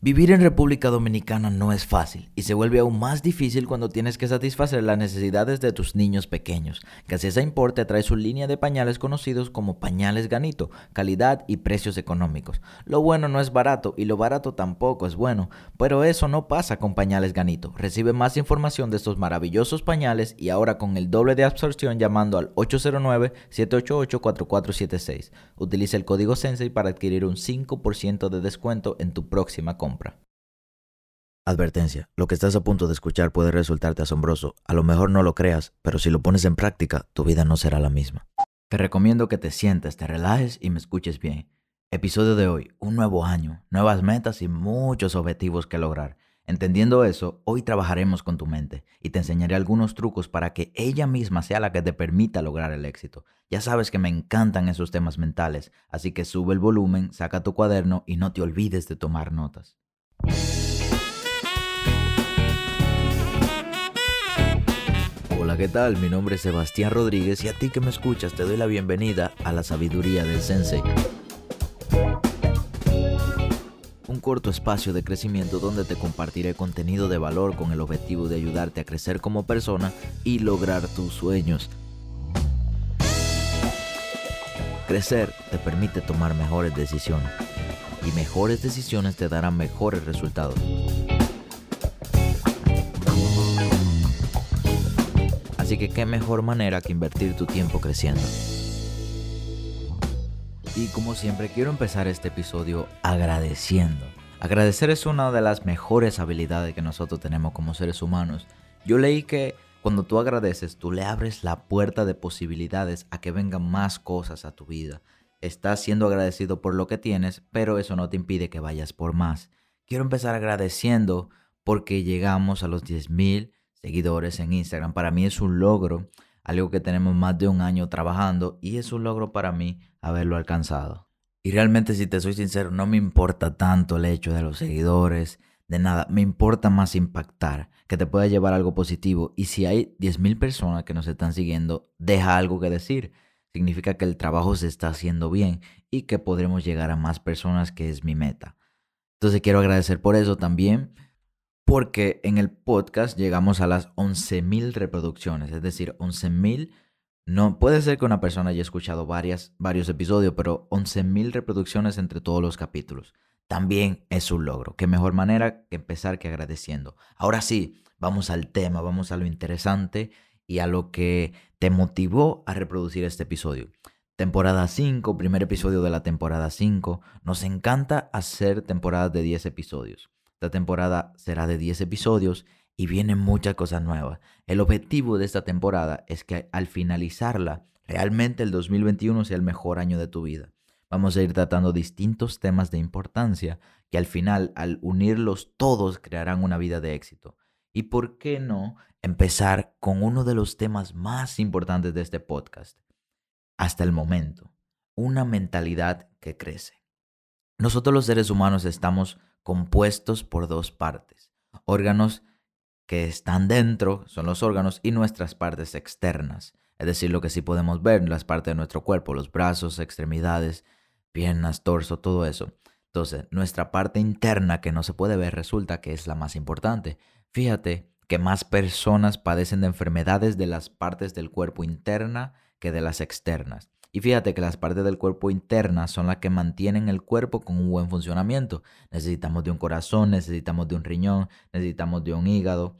Vivir en República Dominicana no es fácil y se vuelve aún más difícil cuando tienes que satisfacer las necesidades de tus niños pequeños. Casesa Importe trae su línea de pañales conocidos como pañales Ganito, calidad y precios económicos. Lo bueno no es barato y lo barato tampoco es bueno, pero eso no pasa con pañales Ganito. Recibe más información de estos maravillosos pañales y ahora con el doble de absorción llamando al 809-788-4476. Utiliza el código Sensei para adquirir un 5% de descuento en tu próxima compra. Advertencia, lo que estás a punto de escuchar puede resultarte asombroso. A lo mejor no lo creas, pero si lo pones en práctica, tu vida no será la misma. Te recomiendo que te sientes, te relajes y me escuches bien. Episodio de hoy, un nuevo año, nuevas metas y muchos objetivos que lograr. Entendiendo eso, hoy trabajaremos con tu mente y te enseñaré algunos trucos para que ella misma sea la que te permita lograr el éxito. Ya sabes que me encantan esos temas mentales, así que sube el volumen, saca tu cuaderno y no te olvides de tomar notas. Hola, ¿qué tal? Mi nombre es Sebastián Rodríguez y a ti que me escuchas te doy la bienvenida a la sabiduría del Sensei. Un corto espacio de crecimiento donde te compartiré contenido de valor con el objetivo de ayudarte a crecer como persona y lograr tus sueños. Crecer te permite tomar mejores decisiones y mejores decisiones te darán mejores resultados. Así que qué mejor manera que invertir tu tiempo creciendo. Y como siempre quiero empezar este episodio agradeciendo. Agradecer es una de las mejores habilidades que nosotros tenemos como seres humanos. Yo leí que cuando tú agradeces, tú le abres la puerta de posibilidades a que vengan más cosas a tu vida estás siendo agradecido por lo que tienes, pero eso no te impide que vayas por más. Quiero empezar agradeciendo porque llegamos a los 10.000 seguidores en Instagram. Para mí es un logro, algo que tenemos más de un año trabajando y es un logro para mí haberlo alcanzado. Y realmente, si te soy sincero, no me importa tanto el hecho de los seguidores, de nada. Me importa más impactar, que te pueda llevar algo positivo. Y si hay 10.000 personas que nos están siguiendo, deja algo que decir significa que el trabajo se está haciendo bien y que podremos llegar a más personas, que es mi meta. Entonces quiero agradecer por eso también, porque en el podcast llegamos a las 11.000 reproducciones, es decir, 11.000, no puede ser que una persona haya escuchado varios episodios, pero 11.000 reproducciones entre todos los capítulos. También es un logro. Qué mejor manera que empezar que agradeciendo. Ahora sí, vamos al tema, vamos a lo interesante y a lo que te motivó a reproducir este episodio. Temporada 5, primer episodio de la temporada 5. Nos encanta hacer temporadas de 10 episodios. Esta temporada será de 10 episodios y vienen muchas cosas nuevas. El objetivo de esta temporada es que al finalizarla, realmente el 2021 sea el mejor año de tu vida. Vamos a ir tratando distintos temas de importancia que al final, al unirlos todos, crearán una vida de éxito. ¿Y por qué no empezar con uno de los temas más importantes de este podcast. Hasta el momento, una mentalidad que crece. Nosotros los seres humanos estamos compuestos por dos partes. Órganos que están dentro, son los órganos, y nuestras partes externas. Es decir, lo que sí podemos ver, las partes de nuestro cuerpo, los brazos, extremidades, piernas, torso, todo eso. Entonces, nuestra parte interna que no se puede ver resulta que es la más importante. Fíjate que más personas padecen de enfermedades de las partes del cuerpo interna que de las externas. Y fíjate que las partes del cuerpo internas son las que mantienen el cuerpo con un buen funcionamiento. Necesitamos de un corazón, necesitamos de un riñón, necesitamos de un hígado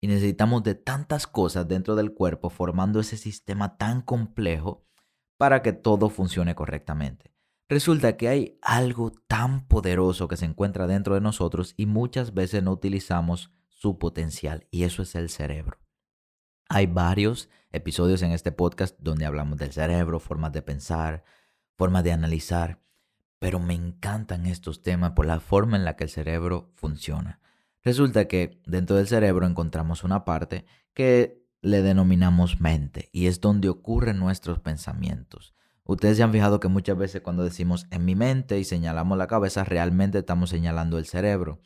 y necesitamos de tantas cosas dentro del cuerpo formando ese sistema tan complejo para que todo funcione correctamente. Resulta que hay algo tan poderoso que se encuentra dentro de nosotros y muchas veces no utilizamos su potencial y eso es el cerebro. Hay varios episodios en este podcast donde hablamos del cerebro, formas de pensar, formas de analizar, pero me encantan estos temas por la forma en la que el cerebro funciona. Resulta que dentro del cerebro encontramos una parte que le denominamos mente y es donde ocurren nuestros pensamientos. Ustedes se han fijado que muchas veces cuando decimos en mi mente y señalamos la cabeza, realmente estamos señalando el cerebro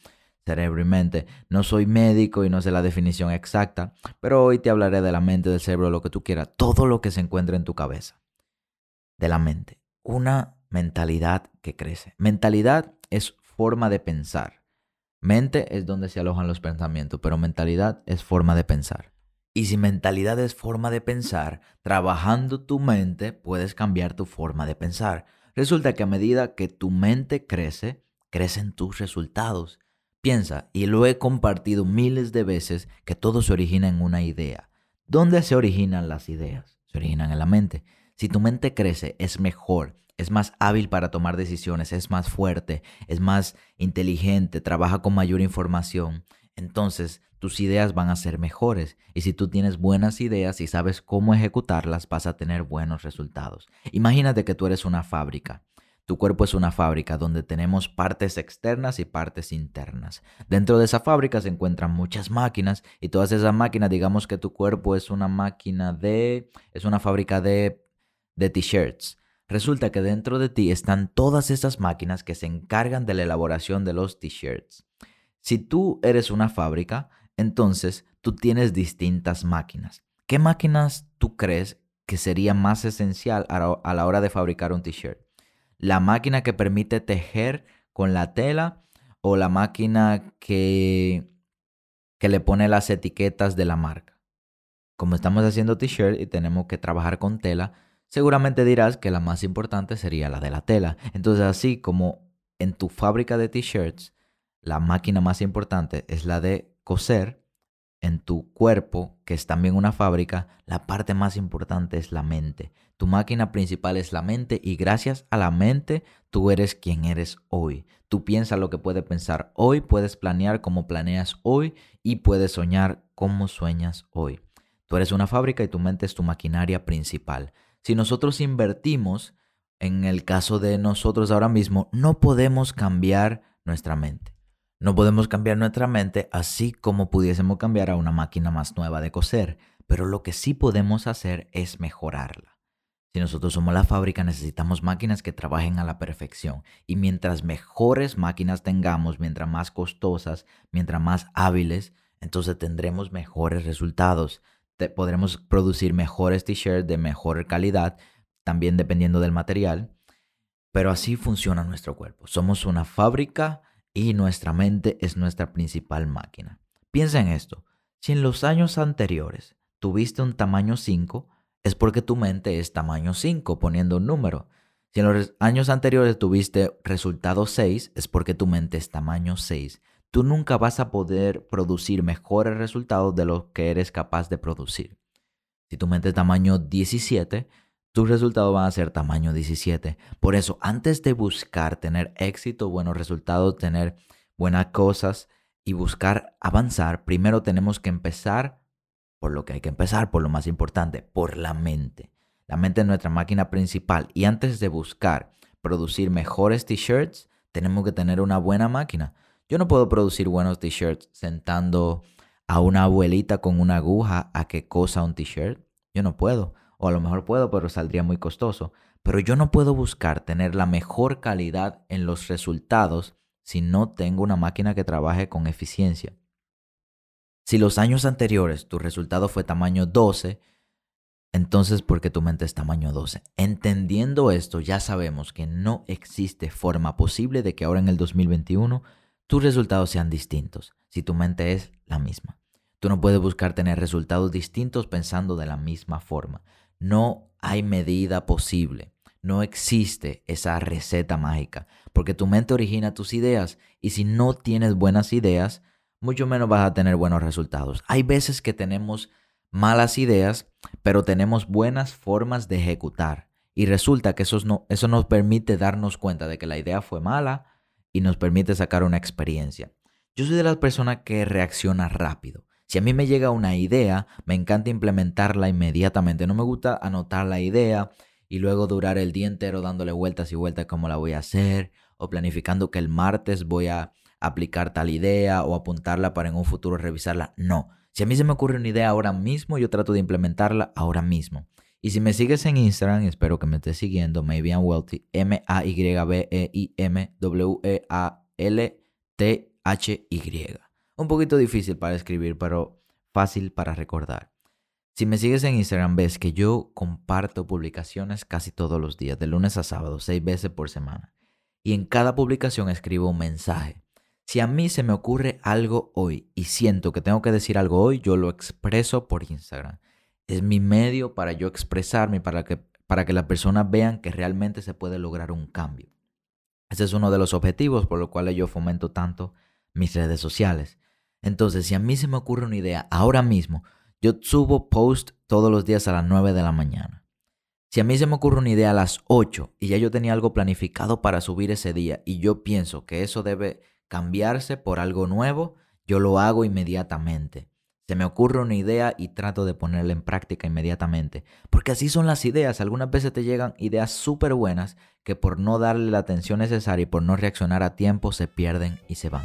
cerebro y mente. No soy médico y no sé la definición exacta, pero hoy te hablaré de la mente, del cerebro, lo que tú quieras, todo lo que se encuentra en tu cabeza. De la mente. Una mentalidad que crece. Mentalidad es forma de pensar. Mente es donde se alojan los pensamientos, pero mentalidad es forma de pensar. Y si mentalidad es forma de pensar, trabajando tu mente puedes cambiar tu forma de pensar. Resulta que a medida que tu mente crece, crecen tus resultados. Piensa, y lo he compartido miles de veces, que todo se origina en una idea. ¿Dónde se originan las ideas? Se originan en la mente. Si tu mente crece, es mejor, es más hábil para tomar decisiones, es más fuerte, es más inteligente, trabaja con mayor información, entonces tus ideas van a ser mejores. Y si tú tienes buenas ideas y sabes cómo ejecutarlas, vas a tener buenos resultados. Imagínate que tú eres una fábrica. Tu cuerpo es una fábrica donde tenemos partes externas y partes internas. Dentro de esa fábrica se encuentran muchas máquinas y todas esas máquinas, digamos que tu cuerpo es una máquina de, es una fábrica de, de t-shirts. Resulta que dentro de ti están todas esas máquinas que se encargan de la elaboración de los t-shirts. Si tú eres una fábrica, entonces tú tienes distintas máquinas. ¿Qué máquinas tú crees que sería más esencial a la hora de fabricar un t-shirt? ¿La máquina que permite tejer con la tela o la máquina que, que le pone las etiquetas de la marca? Como estamos haciendo t-shirt y tenemos que trabajar con tela, Seguramente dirás que la más importante sería la de la tela. Entonces, así como en tu fábrica de t-shirts, la máquina más importante es la de coser, en tu cuerpo, que es también una fábrica, la parte más importante es la mente. Tu máquina principal es la mente y gracias a la mente tú eres quien eres hoy. Tú piensas lo que puedes pensar hoy, puedes planear como planeas hoy y puedes soñar como sueñas hoy. Tú eres una fábrica y tu mente es tu maquinaria principal. Si nosotros invertimos, en el caso de nosotros ahora mismo, no podemos cambiar nuestra mente. No podemos cambiar nuestra mente así como pudiésemos cambiar a una máquina más nueva de coser, pero lo que sí podemos hacer es mejorarla. Si nosotros somos la fábrica, necesitamos máquinas que trabajen a la perfección. Y mientras mejores máquinas tengamos, mientras más costosas, mientras más hábiles, entonces tendremos mejores resultados podremos producir mejores t-shirts de mejor calidad, también dependiendo del material. Pero así funciona nuestro cuerpo. Somos una fábrica y nuestra mente es nuestra principal máquina. Piensa en esto. Si en los años anteriores tuviste un tamaño 5, es porque tu mente es tamaño 5, poniendo un número. Si en los años anteriores tuviste resultado 6, es porque tu mente es tamaño 6 tú nunca vas a poder producir mejores resultados de los que eres capaz de producir. Si tu mente es tamaño 17, tus resultados van a ser tamaño 17. Por eso, antes de buscar tener éxito, buenos resultados, tener buenas cosas y buscar avanzar, primero tenemos que empezar por lo que hay que empezar, por lo más importante, por la mente. La mente es nuestra máquina principal y antes de buscar producir mejores t-shirts, tenemos que tener una buena máquina. Yo no puedo producir buenos t-shirts sentando a una abuelita con una aguja a que cosa un t-shirt. Yo no puedo. O a lo mejor puedo, pero saldría muy costoso. Pero yo no puedo buscar tener la mejor calidad en los resultados si no tengo una máquina que trabaje con eficiencia. Si los años anteriores tu resultado fue tamaño 12, entonces porque tu mente es tamaño 12. Entendiendo esto, ya sabemos que no existe forma posible de que ahora en el 2021 tus resultados sean distintos si tu mente es la misma. Tú no puedes buscar tener resultados distintos pensando de la misma forma. No hay medida posible. No existe esa receta mágica, porque tu mente origina tus ideas y si no tienes buenas ideas, mucho menos vas a tener buenos resultados. Hay veces que tenemos malas ideas, pero tenemos buenas formas de ejecutar. Y resulta que eso, no, eso nos permite darnos cuenta de que la idea fue mala y nos permite sacar una experiencia. Yo soy de las personas que reacciona rápido. Si a mí me llega una idea, me encanta implementarla inmediatamente. No me gusta anotar la idea y luego durar el día entero dándole vueltas y vueltas cómo la voy a hacer o planificando que el martes voy a aplicar tal idea o apuntarla para en un futuro revisarla. No. Si a mí se me ocurre una idea ahora mismo, yo trato de implementarla ahora mismo. Y si me sigues en Instagram, espero que me estés siguiendo, Maybe I'm Wealthy, M-A-Y-B-E-I-M-W-E-A-L-T-H-Y. Un poquito difícil para escribir, pero fácil para recordar. Si me sigues en Instagram, ves que yo comparto publicaciones casi todos los días, de lunes a sábado, seis veces por semana. Y en cada publicación escribo un mensaje. Si a mí se me ocurre algo hoy y siento que tengo que decir algo hoy, yo lo expreso por Instagram. Es mi medio para yo expresarme, para que, para que las personas vean que realmente se puede lograr un cambio. Ese es uno de los objetivos por los cuales yo fomento tanto mis redes sociales. Entonces, si a mí se me ocurre una idea ahora mismo, yo subo post todos los días a las 9 de la mañana. Si a mí se me ocurre una idea a las 8 y ya yo tenía algo planificado para subir ese día y yo pienso que eso debe cambiarse por algo nuevo, yo lo hago inmediatamente. Se me ocurre una idea y trato de ponerla en práctica inmediatamente. Porque así son las ideas. Algunas veces te llegan ideas súper buenas que por no darle la atención necesaria y por no reaccionar a tiempo se pierden y se van.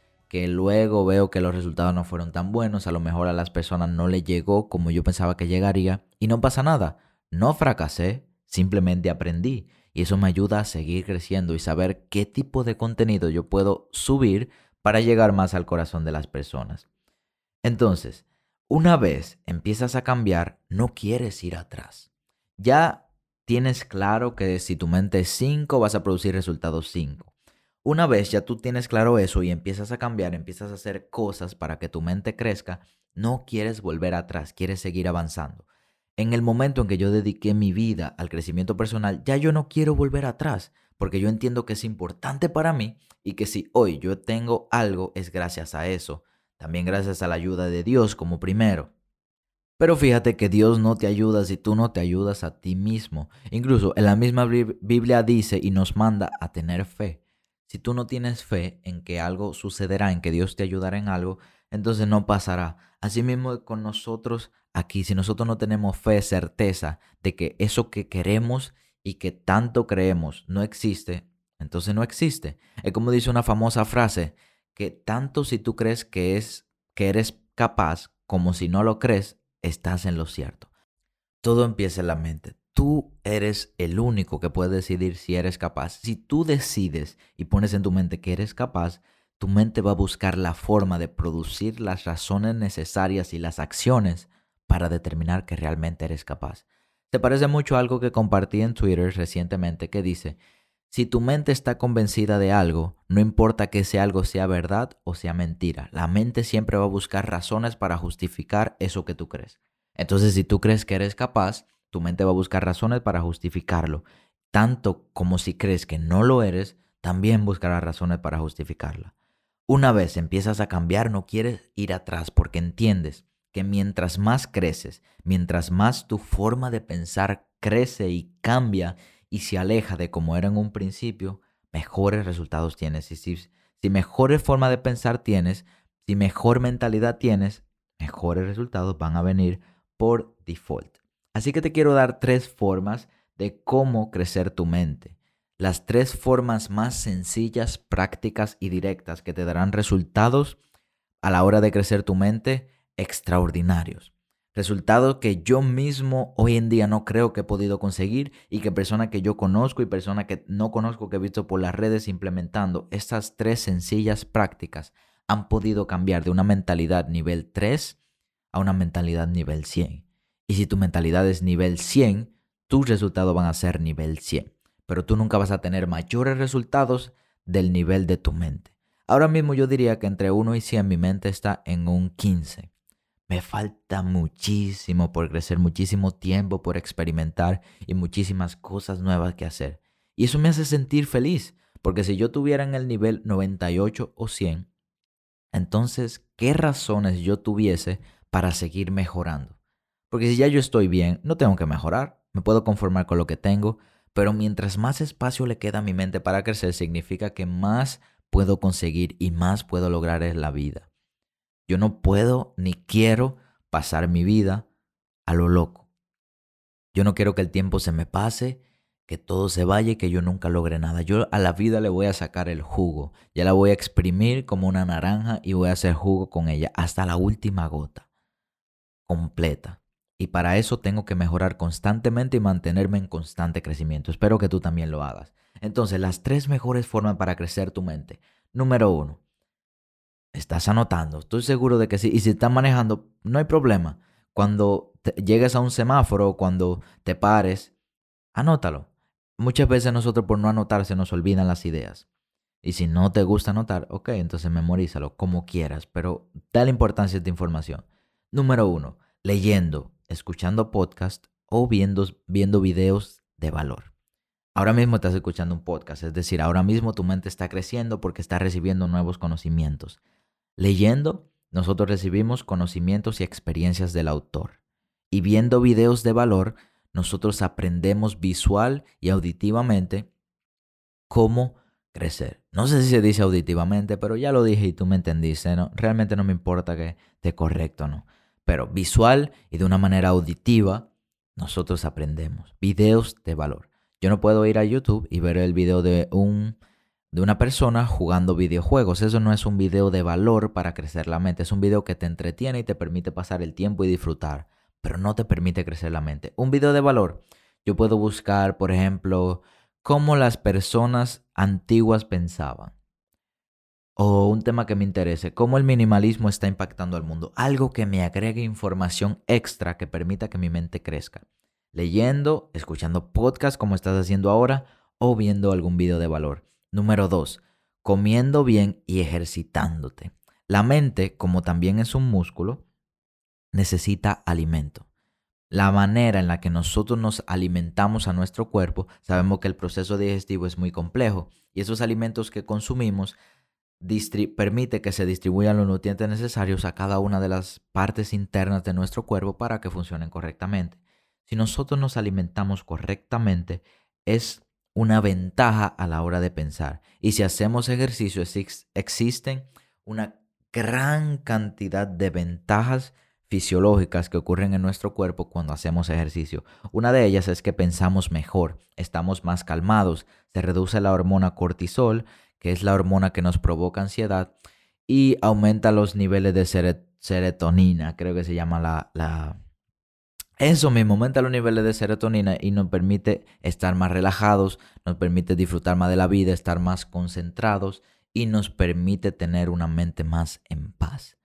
que luego veo que los resultados no fueron tan buenos, a lo mejor a las personas no le llegó como yo pensaba que llegaría y no pasa nada. No fracasé, simplemente aprendí y eso me ayuda a seguir creciendo y saber qué tipo de contenido yo puedo subir para llegar más al corazón de las personas. Entonces, una vez empiezas a cambiar, no quieres ir atrás. Ya tienes claro que si tu mente es 5, vas a producir resultados 5. Una vez ya tú tienes claro eso y empiezas a cambiar, empiezas a hacer cosas para que tu mente crezca, no quieres volver atrás, quieres seguir avanzando. En el momento en que yo dediqué mi vida al crecimiento personal, ya yo no quiero volver atrás, porque yo entiendo que es importante para mí y que si hoy yo tengo algo es gracias a eso también gracias a la ayuda de Dios como primero. Pero fíjate que Dios no te ayuda si tú no te ayudas a ti mismo. Incluso en la misma Biblia dice y nos manda a tener fe. Si tú no tienes fe en que algo sucederá, en que Dios te ayudará en algo, entonces no pasará. Asimismo con nosotros aquí, si nosotros no tenemos fe, certeza de que eso que queremos y que tanto creemos no existe, entonces no existe. Es como dice una famosa frase, que tanto si tú crees que es que eres capaz como si no lo crees, estás en lo cierto. Todo empieza en la mente. Tú eres el único que puede decidir si eres capaz. Si tú decides y pones en tu mente que eres capaz, tu mente va a buscar la forma de producir las razones necesarias y las acciones para determinar que realmente eres capaz. Te parece mucho algo que compartí en Twitter recientemente que dice, si tu mente está convencida de algo, no importa que ese algo sea verdad o sea mentira, la mente siempre va a buscar razones para justificar eso que tú crees. Entonces, si tú crees que eres capaz, tu mente va a buscar razones para justificarlo. Tanto como si crees que no lo eres, también buscará razones para justificarla. Una vez empiezas a cambiar, no quieres ir atrás porque entiendes que mientras más creces, mientras más tu forma de pensar crece y cambia y se aleja de como era en un principio, mejores resultados tienes. Y si, si mejores forma de pensar tienes, si mejor mentalidad tienes, mejores resultados van a venir por default. Así que te quiero dar tres formas de cómo crecer tu mente. Las tres formas más sencillas, prácticas y directas que te darán resultados a la hora de crecer tu mente extraordinarios. Resultados que yo mismo hoy en día no creo que he podido conseguir y que personas que yo conozco y personas que no conozco que he visto por las redes implementando estas tres sencillas prácticas han podido cambiar de una mentalidad nivel 3 a una mentalidad nivel 100. Y si tu mentalidad es nivel 100, tus resultados van a ser nivel 100. Pero tú nunca vas a tener mayores resultados del nivel de tu mente. Ahora mismo yo diría que entre 1 y 100 mi mente está en un 15 me falta muchísimo por crecer, muchísimo tiempo por experimentar y muchísimas cosas nuevas que hacer. Y eso me hace sentir feliz, porque si yo tuviera en el nivel 98 o 100, entonces, ¿qué razones yo tuviese para seguir mejorando? Porque si ya yo estoy bien, no tengo que mejorar, me puedo conformar con lo que tengo, pero mientras más espacio le queda a mi mente para crecer, significa que más puedo conseguir y más puedo lograr en la vida. Yo no puedo ni quiero pasar mi vida a lo loco. Yo no quiero que el tiempo se me pase, que todo se vaya y que yo nunca logre nada. Yo a la vida le voy a sacar el jugo. Ya la voy a exprimir como una naranja y voy a hacer jugo con ella hasta la última gota. completa. Y para eso tengo que mejorar constantemente y mantenerme en constante crecimiento. Espero que tú también lo hagas. Entonces, las tres mejores formas para crecer tu mente. Número uno, estás anotando. Estoy seguro de que sí. Y si estás manejando, no hay problema. Cuando llegues a un semáforo, cuando te pares, anótalo. Muchas veces nosotros por no anotar se nos olvidan las ideas. Y si no te gusta anotar, ok, entonces memorízalo como quieras, pero dale importancia a esta información. Número uno, leyendo, escuchando podcast o viendo, viendo videos de valor. Ahora mismo estás escuchando un podcast, es decir, ahora mismo tu mente está creciendo porque está recibiendo nuevos conocimientos. Leyendo, nosotros recibimos conocimientos y experiencias del autor. Y viendo videos de valor, nosotros aprendemos visual y auditivamente cómo crecer. No sé si se dice auditivamente, pero ya lo dije y tú me entendiste. ¿no? Realmente no me importa que esté correcto o no. Pero visual y de una manera auditiva, nosotros aprendemos. Videos de valor. Yo no puedo ir a YouTube y ver el video de un de una persona jugando videojuegos. Eso no es un video de valor para crecer la mente. Es un video que te entretiene y te permite pasar el tiempo y disfrutar pero no te permite crecer la mente. Un video de valor, yo puedo buscar, por ejemplo, cómo las personas antiguas pensaban. O un tema que me interese, cómo el minimalismo está impactando al mundo. Algo que me agregue información extra que permita que mi mente crezca. Leyendo, escuchando podcast como estás haciendo ahora o viendo algún video de valor. Número dos, comiendo bien y ejercitándote. La mente, como también es un músculo, necesita alimento. La manera en la que nosotros nos alimentamos a nuestro cuerpo, sabemos que el proceso digestivo es muy complejo y esos alimentos que consumimos permite que se distribuyan los nutrientes necesarios a cada una de las partes internas de nuestro cuerpo para que funcionen correctamente. Si nosotros nos alimentamos correctamente, es una ventaja a la hora de pensar. Y si hacemos ejercicio, existen una gran cantidad de ventajas fisiológicas que ocurren en nuestro cuerpo cuando hacemos ejercicio. Una de ellas es que pensamos mejor, estamos más calmados, se reduce la hormona cortisol, que es la hormona que nos provoca ansiedad, y aumenta los niveles de serotonina, creo que se llama la. Eso mismo, aumenta los niveles de serotonina y nos permite estar más relajados, nos permite disfrutar más de la vida, estar más concentrados y nos permite tener una mente más en paz.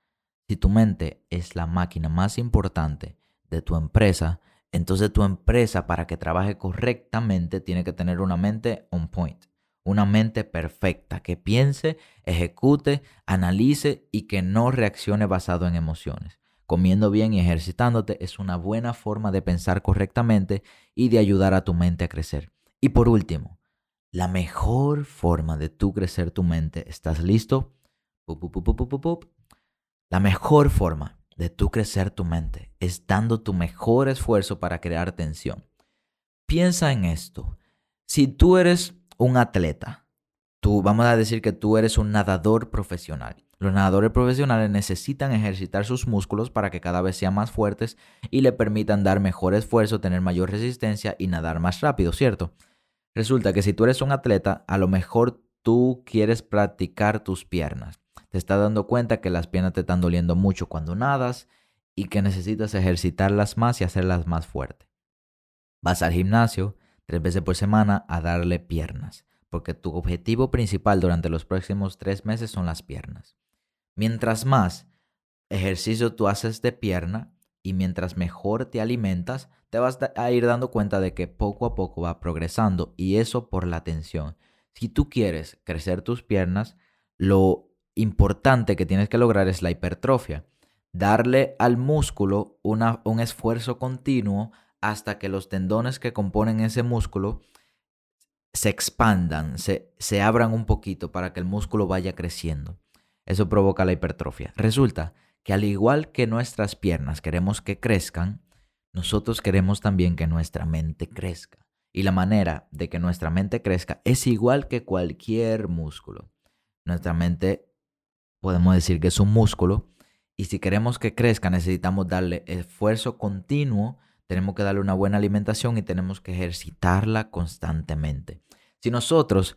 Si tu mente es la máquina más importante de tu empresa, entonces tu empresa para que trabaje correctamente tiene que tener una mente on point, una mente perfecta, que piense, ejecute, analice y que no reaccione basado en emociones. Comiendo bien y ejercitándote es una buena forma de pensar correctamente y de ayudar a tu mente a crecer. Y por último, la mejor forma de tú crecer tu mente, ¿estás listo? La mejor forma de tú crecer tu mente es dando tu mejor esfuerzo para crear tensión. Piensa en esto. Si tú eres un atleta, tú vamos a decir que tú eres un nadador profesional. Los nadadores profesionales necesitan ejercitar sus músculos para que cada vez sean más fuertes y le permitan dar mejor esfuerzo, tener mayor resistencia y nadar más rápido, ¿cierto? Resulta que si tú eres un atleta, a lo mejor tú quieres practicar tus piernas te estás dando cuenta que las piernas te están doliendo mucho cuando nadas y que necesitas ejercitarlas más y hacerlas más fuertes. Vas al gimnasio tres veces por semana a darle piernas, porque tu objetivo principal durante los próximos tres meses son las piernas. Mientras más ejercicio tú haces de pierna y mientras mejor te alimentas, te vas a ir dando cuenta de que poco a poco va progresando y eso por la tensión. Si tú quieres crecer tus piernas, lo importante que tienes que lograr es la hipertrofia. Darle al músculo un esfuerzo continuo hasta que los tendones que componen ese músculo se expandan, se, se abran un poquito para que el músculo vaya creciendo. Eso provoca la hipertrofia. Resulta que al igual que nuestras piernas queremos que crezcan, nosotros queremos también que nuestra mente crezca. Y la manera de que nuestra mente crezca es igual que cualquier músculo. Nuestra mente podemos decir que es un músculo. Y si queremos que crezca, necesitamos darle esfuerzo continuo, tenemos que darle una buena alimentación y tenemos que ejercitarla constantemente. Si nosotros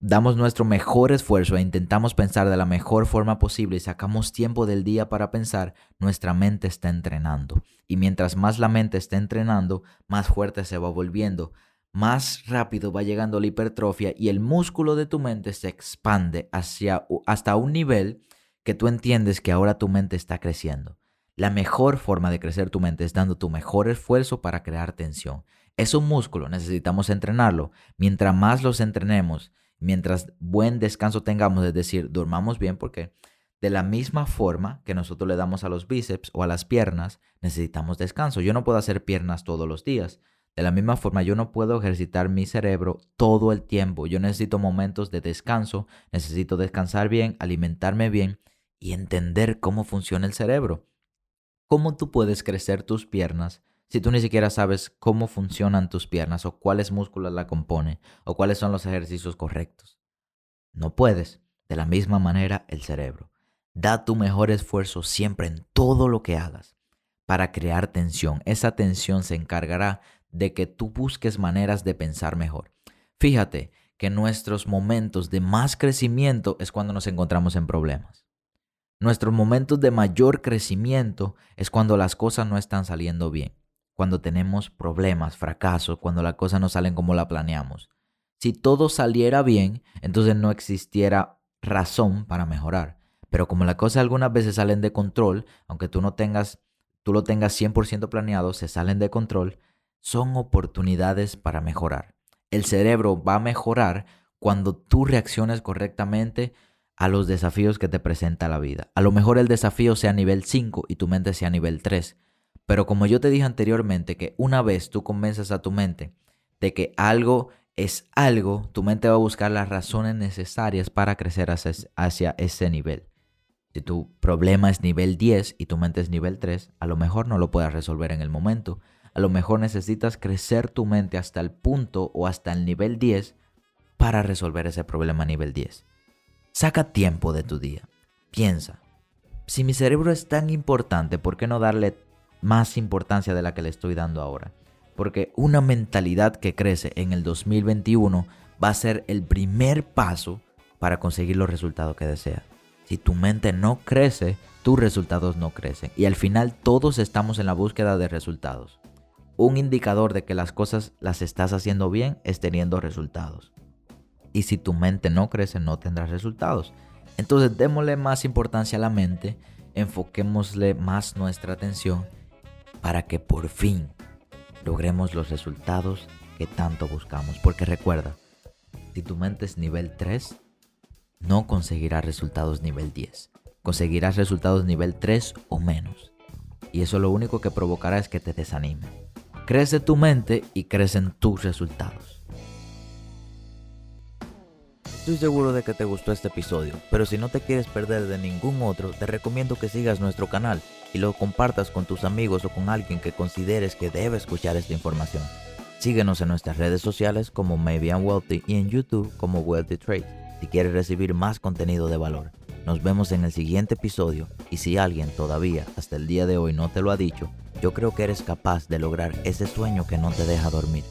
damos nuestro mejor esfuerzo e intentamos pensar de la mejor forma posible y sacamos tiempo del día para pensar, nuestra mente está entrenando. Y mientras más la mente está entrenando, más fuerte se va volviendo, más rápido va llegando la hipertrofia y el músculo de tu mente se expande hacia, hasta un nivel que tú entiendes que ahora tu mente está creciendo. La mejor forma de crecer tu mente es dando tu mejor esfuerzo para crear tensión. Es un músculo, necesitamos entrenarlo. Mientras más los entrenemos, mientras buen descanso tengamos, es decir, durmamos bien, porque de la misma forma que nosotros le damos a los bíceps o a las piernas, necesitamos descanso. Yo no puedo hacer piernas todos los días. De la misma forma, yo no puedo ejercitar mi cerebro todo el tiempo. Yo necesito momentos de descanso, necesito descansar bien, alimentarme bien y entender cómo funciona el cerebro. ¿Cómo tú puedes crecer tus piernas si tú ni siquiera sabes cómo funcionan tus piernas o cuáles músculos la componen o cuáles son los ejercicios correctos. No puedes. De la misma manera el cerebro. Da tu mejor esfuerzo siempre en todo lo que hagas para crear tensión. Esa tensión se encargará de que tú busques maneras de pensar mejor. Fíjate que nuestros momentos de más crecimiento es cuando nos encontramos en problemas. Nuestros momentos de mayor crecimiento es cuando las cosas no están saliendo bien cuando tenemos problemas, fracasos, cuando las cosas no salen como la planeamos. Si todo saliera bien, entonces no existiera razón para mejorar. Pero como las cosas algunas veces salen de control, aunque tú no tengas, tú lo tengas 100% planeado, se salen de control, son oportunidades para mejorar. El cerebro va a mejorar cuando tú reacciones correctamente a los desafíos que te presenta la vida. A lo mejor el desafío sea nivel 5 y tu mente sea nivel 3 pero como yo te dije anteriormente, que una vez tú convences a tu mente de que algo es algo, tu mente va a buscar las razones necesarias para crecer hacia, ese nivel. Si tu problema es nivel 10 y tu mente es nivel 3, a lo mejor no lo puedas resolver en el momento. A lo mejor necesitas crecer tu mente hasta el punto o hasta el nivel 10 para resolver ese problema a nivel 10. Saca tiempo de tu día. Piensa, si mi cerebro es tan importante, ¿por qué no darle más importancia de la que le estoy dando ahora. Porque una mentalidad que crece en el 2021 va a ser el primer paso para conseguir los resultados que desea. Si tu mente no crece, tus resultados no crecen. Y al final todos estamos en la búsqueda de resultados. Un indicador de que las cosas las estás haciendo bien es teniendo resultados. Y si tu mente no crece, no tendrás resultados. Entonces démosle más importancia a la mente, enfoquémosle más nuestra atención para que por fin logremos los resultados que tanto buscamos. Porque recuerda, si tu mente es nivel 3, no conseguirás resultados nivel 10. Conseguirás resultados nivel 3 o menos. Y eso lo único que provocará es que te desanime. Crece tu mente y crecen tus resultados. Estoy seguro de que te gustó este episodio, pero si no te quieres perder de ningún otro, te recomiendo que sigas nuestro canal y lo compartas con tus amigos o con alguien que consideres que debe escuchar esta información. Síguenos en nuestras redes sociales como Maybe I'm Wealthy y en YouTube como Wealthy Trade si quieres recibir más contenido de valor. Nos vemos en el siguiente episodio y si alguien todavía hasta el día de hoy no te lo ha dicho, yo creo que eres capaz de lograr ese sueño que no te deja dormir.